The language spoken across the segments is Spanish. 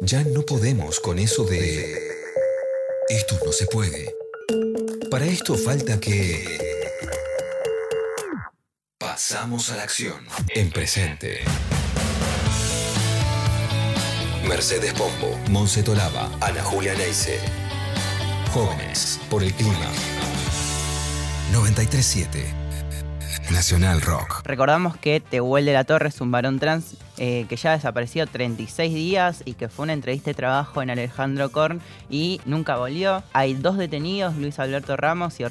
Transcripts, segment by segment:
Ya no podemos con eso de... Esto no se puede. Para esto falta que... Pasamos a la acción. En presente. Mercedes Pombo, Monse Tolaba, Ana Julia Neise. Jóvenes por el clima. 937 Nacional Rock. Recordamos que Tehuel de la Torre es un varón trans eh, que ya desapareció 36 días y que fue una entrevista de trabajo en Alejandro Korn y nunca volvió. Hay dos detenidos, Luis Alberto Ramos y,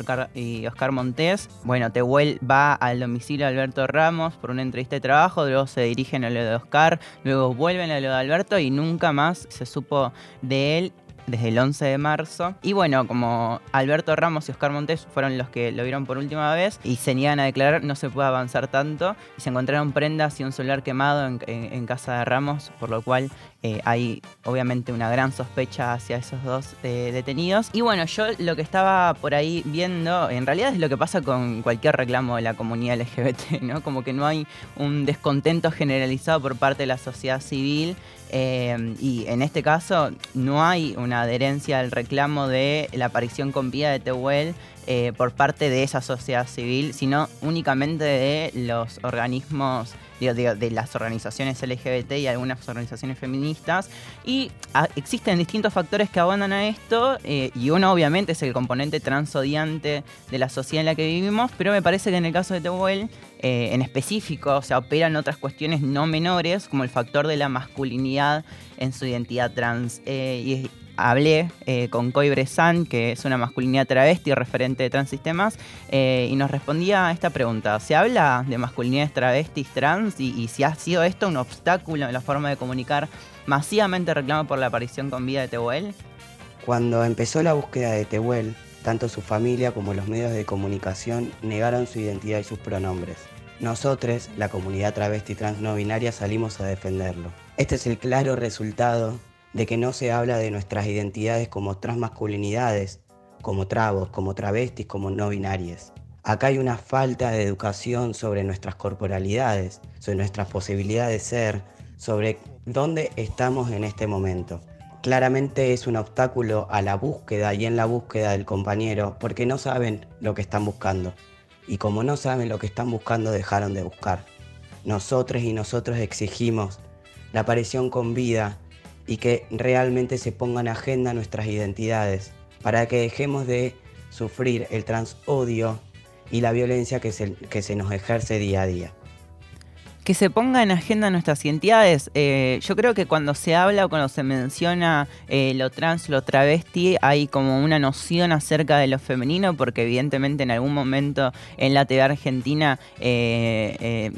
Oscar, Montés. Bueno, Tehuel va al domicilio de Alberto Ramos por una entrevista de trabajo, luego se dirigen a lo de Oscar, luego vuelven a lo de Alberto y nunca más se supo de él desde el 11 de marzo. Y bueno, como Alberto Ramos y Oscar Montes fueron los que lo vieron por última vez y se niegan a declarar, no se puede avanzar tanto. Y se encontraron prendas y un celular quemado en, casa de Ramos, por lo cual eh, hay obviamente una gran sospecha hacia esos dos eh, detenidos. Y bueno, yo lo que estaba por ahí viendo, en realidad es lo que pasa con cualquier reclamo de la comunidad LGBT, ¿no? Como que no hay un descontento generalizado por parte de la sociedad civil eh, y en este caso no hay una adherencia al reclamo de la aparición con vida de Tehuel eh, por parte de esa sociedad civil, sino únicamente de los organismos, de, las organizaciones LGBT y algunas organizaciones feministas. Y ah, existen distintos factores que abonan a esto, eh, y uno obviamente es el componente transodiante de la sociedad en la que vivimos, pero me parece que en el caso de Tehuel, eh, en específico, o sea, operan otras cuestiones no menores, como el factor de la masculinidad en su identidad trans. y hablé eh, con Coy Bressan, que es una masculinidad travesti referente de transistemas, eh, y nos respondía a esta pregunta. ¿Se habla de masculinidades travestis trans y, si ha sido esto un obstáculo en la forma de comunicar masivamente reclamo por la aparición con vida de Tehuel? Cuando empezó la búsqueda de Tehuel, tanto su familia como los medios de comunicación negaron su identidad y sus pronombres. Nosotros, la comunidad travesti trans no binaria, salimos a defenderlo. Este es el claro resultado de que no se habla de nuestras identidades como transmasculinidades, como trabos, como travestis, como no binarias. Acá hay una falta de educación sobre nuestras corporalidades, sobre nuestras posibilidades de ser, sobre dónde estamos en este momento. Claramente es un obstáculo a la búsqueda y en la búsqueda del compañero porque no saben lo que están buscando. Y como no saben lo que están buscando, dejaron de buscar. Nosotros y nosotros exigimos la aparición con vida y que realmente se pongan en agenda nuestras identidades, para que dejemos de sufrir el transodio y la violencia que se, que se nos ejerce día a día. Que se ponga en agenda nuestras identidades. Eh, yo creo que cuando se habla o cuando se menciona eh, lo trans, lo travesti, hay como una noción acerca de lo femenino, porque evidentemente en algún momento en la TV argentina eh,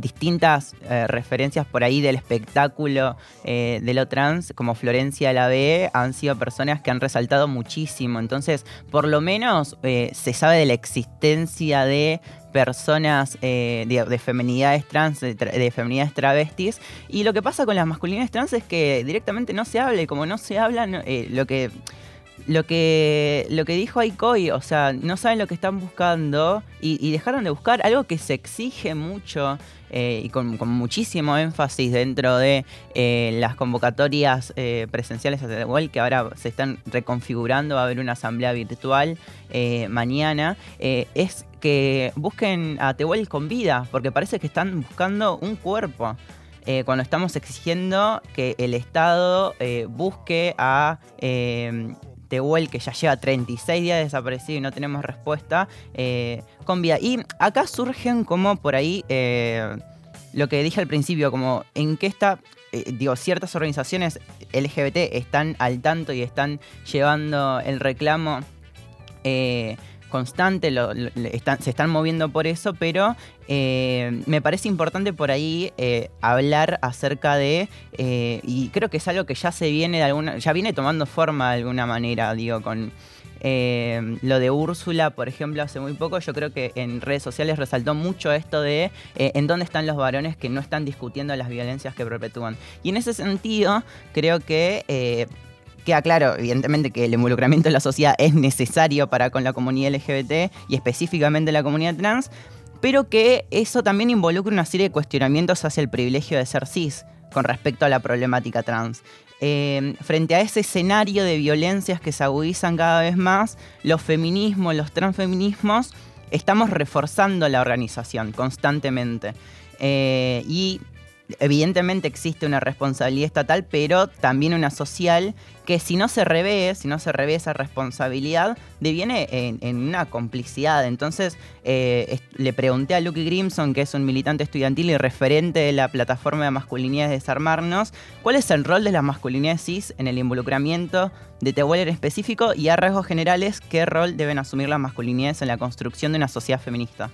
distintas eh, referencias por ahí del espectáculo eh, de lo trans, como Florencia la B, han sido personas que han resaltado muchísimo. Entonces, por lo menos eh, se sabe de la existencia de personas de, feminidades trans, de, feminidades travestis. Y lo que pasa con las masculinidades trans es que directamente no se habla y como no se habla, lo que lo que, lo que dijo Aikoy, o sea, no saben lo que están buscando y, dejaron de buscar algo que se exige mucho eh, y con, muchísimo énfasis dentro de eh, las convocatorias eh, presenciales a igual que ahora se están reconfigurando, va a haber una asamblea virtual mañana, es que busquen a Tehuel con vida, porque parece que están buscando un cuerpo. cuando estamos exigiendo que el Estado busque a Tehuel, que ya lleva 36 días desaparecido y no tenemos respuesta, eh, con vida. Y acá surgen como por ahí eh, lo que dije al principio, como en qué está, eh, digo, ciertas organizaciones LGBT están al tanto y están llevando el reclamo constante, se están moviendo por eso, pero eh, me parece importante por ahí eh, hablar acerca de, eh, y creo que es algo que ya se viene de alguna, ya viene tomando forma de alguna manera, digo, con lo de Úrsula, por ejemplo, hace muy poco, yo creo que en redes sociales resaltó mucho esto de en dónde están los varones que no están discutiendo las violencias que perpetúan. Y en ese sentido, creo que Queda claro, evidentemente, que el involucramiento de la sociedad es necesario para con la comunidad LGBT y específicamente la comunidad trans, pero que eso también involucra una serie de cuestionamientos hacia el privilegio de ser cis con respecto a la problemática trans. Eh, frente a ese escenario de violencias que se agudizan cada vez más, los feminismos, los transfeminismos, estamos reforzando la organización constantemente. Eh, y evidentemente existe una responsabilidad estatal, pero también una social que si no se revé, si no se revé esa responsabilidad, deviene en, una complicidad. Entonces eh, le pregunté a Luke Grimson, que es un militante estudiantil y referente de la plataforma de masculinidades Desarmarnos, cuál es el rol de las masculinidades cis en el involucramiento de Tehuel en específico y a rasgos generales qué rol deben asumir las masculinidades en la construcción de una sociedad feminista.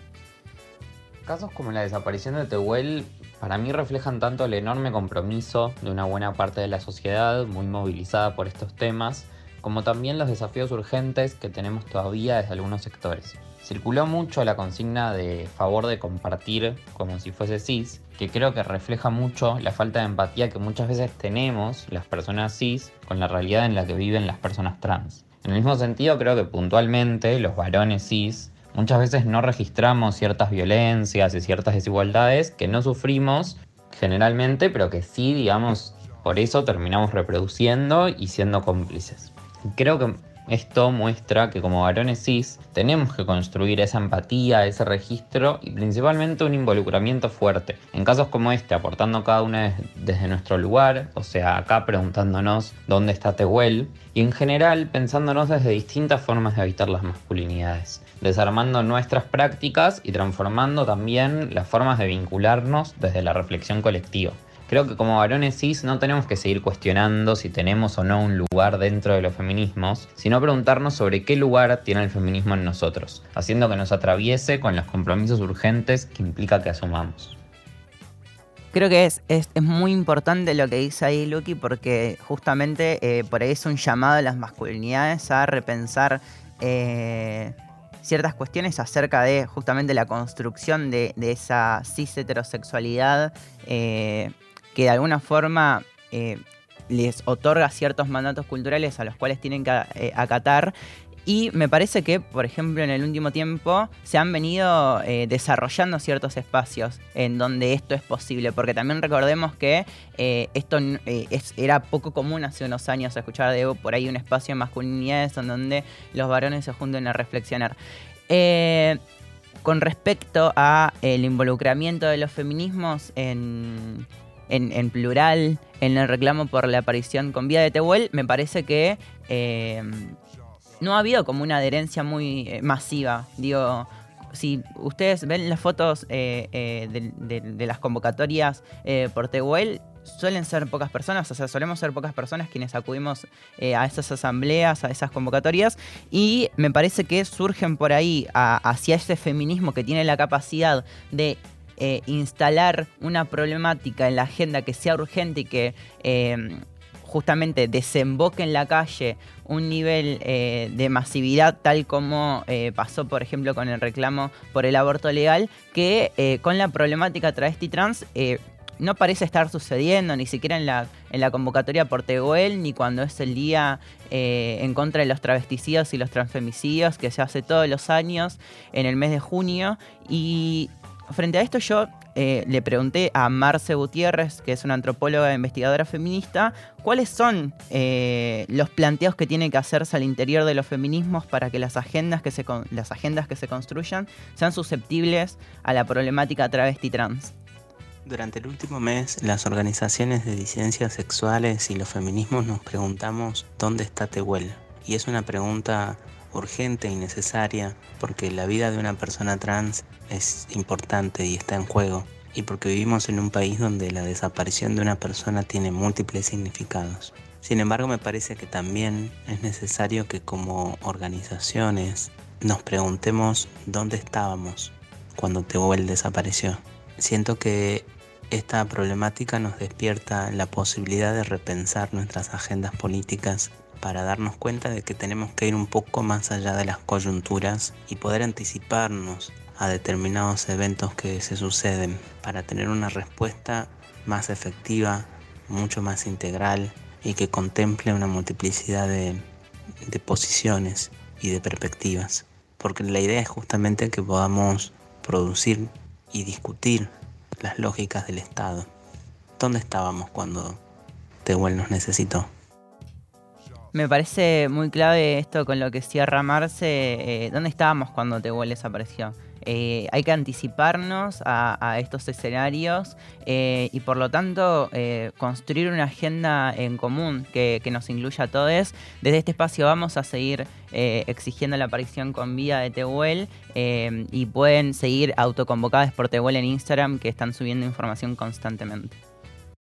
Casos como la desaparición de Tehuel para mí reflejan tanto el enorme compromiso de una buena parte de la sociedad muy movilizada por estos temas, como también los desafíos urgentes que tenemos todavía desde algunos sectores. Circuló mucho la consigna de favor de compartir como si fuese cis, que creo que refleja mucho la falta de empatía que muchas veces tenemos las personas cis con la realidad en la que viven las personas trans. En el mismo sentido, creo que puntualmente los varones cis Muchas veces no registramos ciertas violencias y ciertas desigualdades que no sufrimos generalmente, pero que sí, digamos, por eso terminamos reproduciendo y siendo cómplices. Creo que esto muestra que como varones cis tenemos que construir esa empatía, ese registro y principalmente un involucramiento fuerte. En casos como este, aportando cada uno desde nuestro lugar, o sea, acá preguntándonos dónde está Tehuel, y en general pensándonos desde distintas formas de habitar las masculinidades, desarmando nuestras prácticas y transformando también las formas de vincularnos desde la reflexión colectiva. Creo que como varones cis no tenemos que seguir cuestionando si tenemos o no un lugar dentro de los feminismos, sino preguntarnos sobre qué lugar tiene el feminismo en nosotros, haciendo que nos atraviese con los compromisos urgentes que implica que asumamos. Creo que es, es, muy importante lo que dice ahí Lucky porque justamente eh, por ahí es un llamado a las masculinidades a repensar eh, ciertas cuestiones acerca de justamente la construcción de, esa cis heterosexualidad eh, que de alguna forma eh, les otorga ciertos mandatos culturales a los cuales tienen que eh, acatar. Y me parece que, por ejemplo, en el último tiempo se han venido eh, desarrollando ciertos espacios en donde esto es posible, porque también recordemos que esto era poco común hace unos años escuchar de por ahí un espacio de masculinidades en donde los varones se junten a reflexionar. con respecto a el involucramiento de los feminismos en, en, plural en el reclamo por la aparición con vida de Tehuel, me parece que eh, no ha habido como una adherencia muy eh, masiva. Digo, si ustedes ven las fotos eh, de, las convocatorias por Tehuel, suelen ser pocas personas, o sea, solemos ser pocas personas quienes acudimos a esas asambleas, a esas convocatorias, y me parece que surgen por ahí hacia ese feminismo que tiene la capacidad de eh, instalar una problemática en la agenda que sea urgente y que eh, justamente desemboque en la calle un nivel eh, de masividad tal como pasó por ejemplo con el reclamo por el aborto legal que con la problemática travesti trans no parece estar sucediendo ni siquiera en la, en la convocatoria por Tegoel ni cuando es el día en contra de los travesticidos y los transfemicidios que se hace todos los años en el mes de junio. Y frente a esto yo eh, le pregunté a Marce Gutiérrez, que es una antropóloga e investigadora feminista, cuáles son eh, los planteos que tiene que hacerse al interior de los feminismos para que las agendas que se, las agendas que se construyan sean susceptibles a la problemática travesti trans. Durante el último mes, las organizaciones de disidencias sexuales y los feminismos nos preguntamos dónde está Tehuel. Y es una pregunta urgente y necesaria porque la vida de una persona trans es importante y está en juego y porque vivimos en un país donde la desaparición de una persona tiene múltiples significados. Sin embargo, me parece que también es necesario que como organizaciones nos preguntemos dónde estábamos cuando Tehuel desapareció. Siento que esta problemática nos despierta la posibilidad de repensar nuestras agendas políticas para darnos cuenta de que tenemos que ir un poco más allá de las coyunturas y poder anticiparnos a determinados eventos que se suceden para tener una respuesta más efectiva, mucho más integral y que contemple una multiplicidad de, posiciones y de perspectivas. Porque la idea es justamente que podamos producir y discutir las lógicas del Estado ¿Dónde estábamos cuando Tehuel nos necesitó? Me parece muy clave esto con lo que cierra Marce. Eh, ¿Dónde estábamos cuando Tehuel desapareció? Eh, hay que anticiparnos a, estos escenarios eh, y por lo tanto construir una agenda en común que, nos incluya a todos. Desde este espacio vamos a seguir exigiendo la aparición con vida de Tehuel y pueden seguir autoconvocadas por Tehuel en Instagram que están subiendo información constantemente.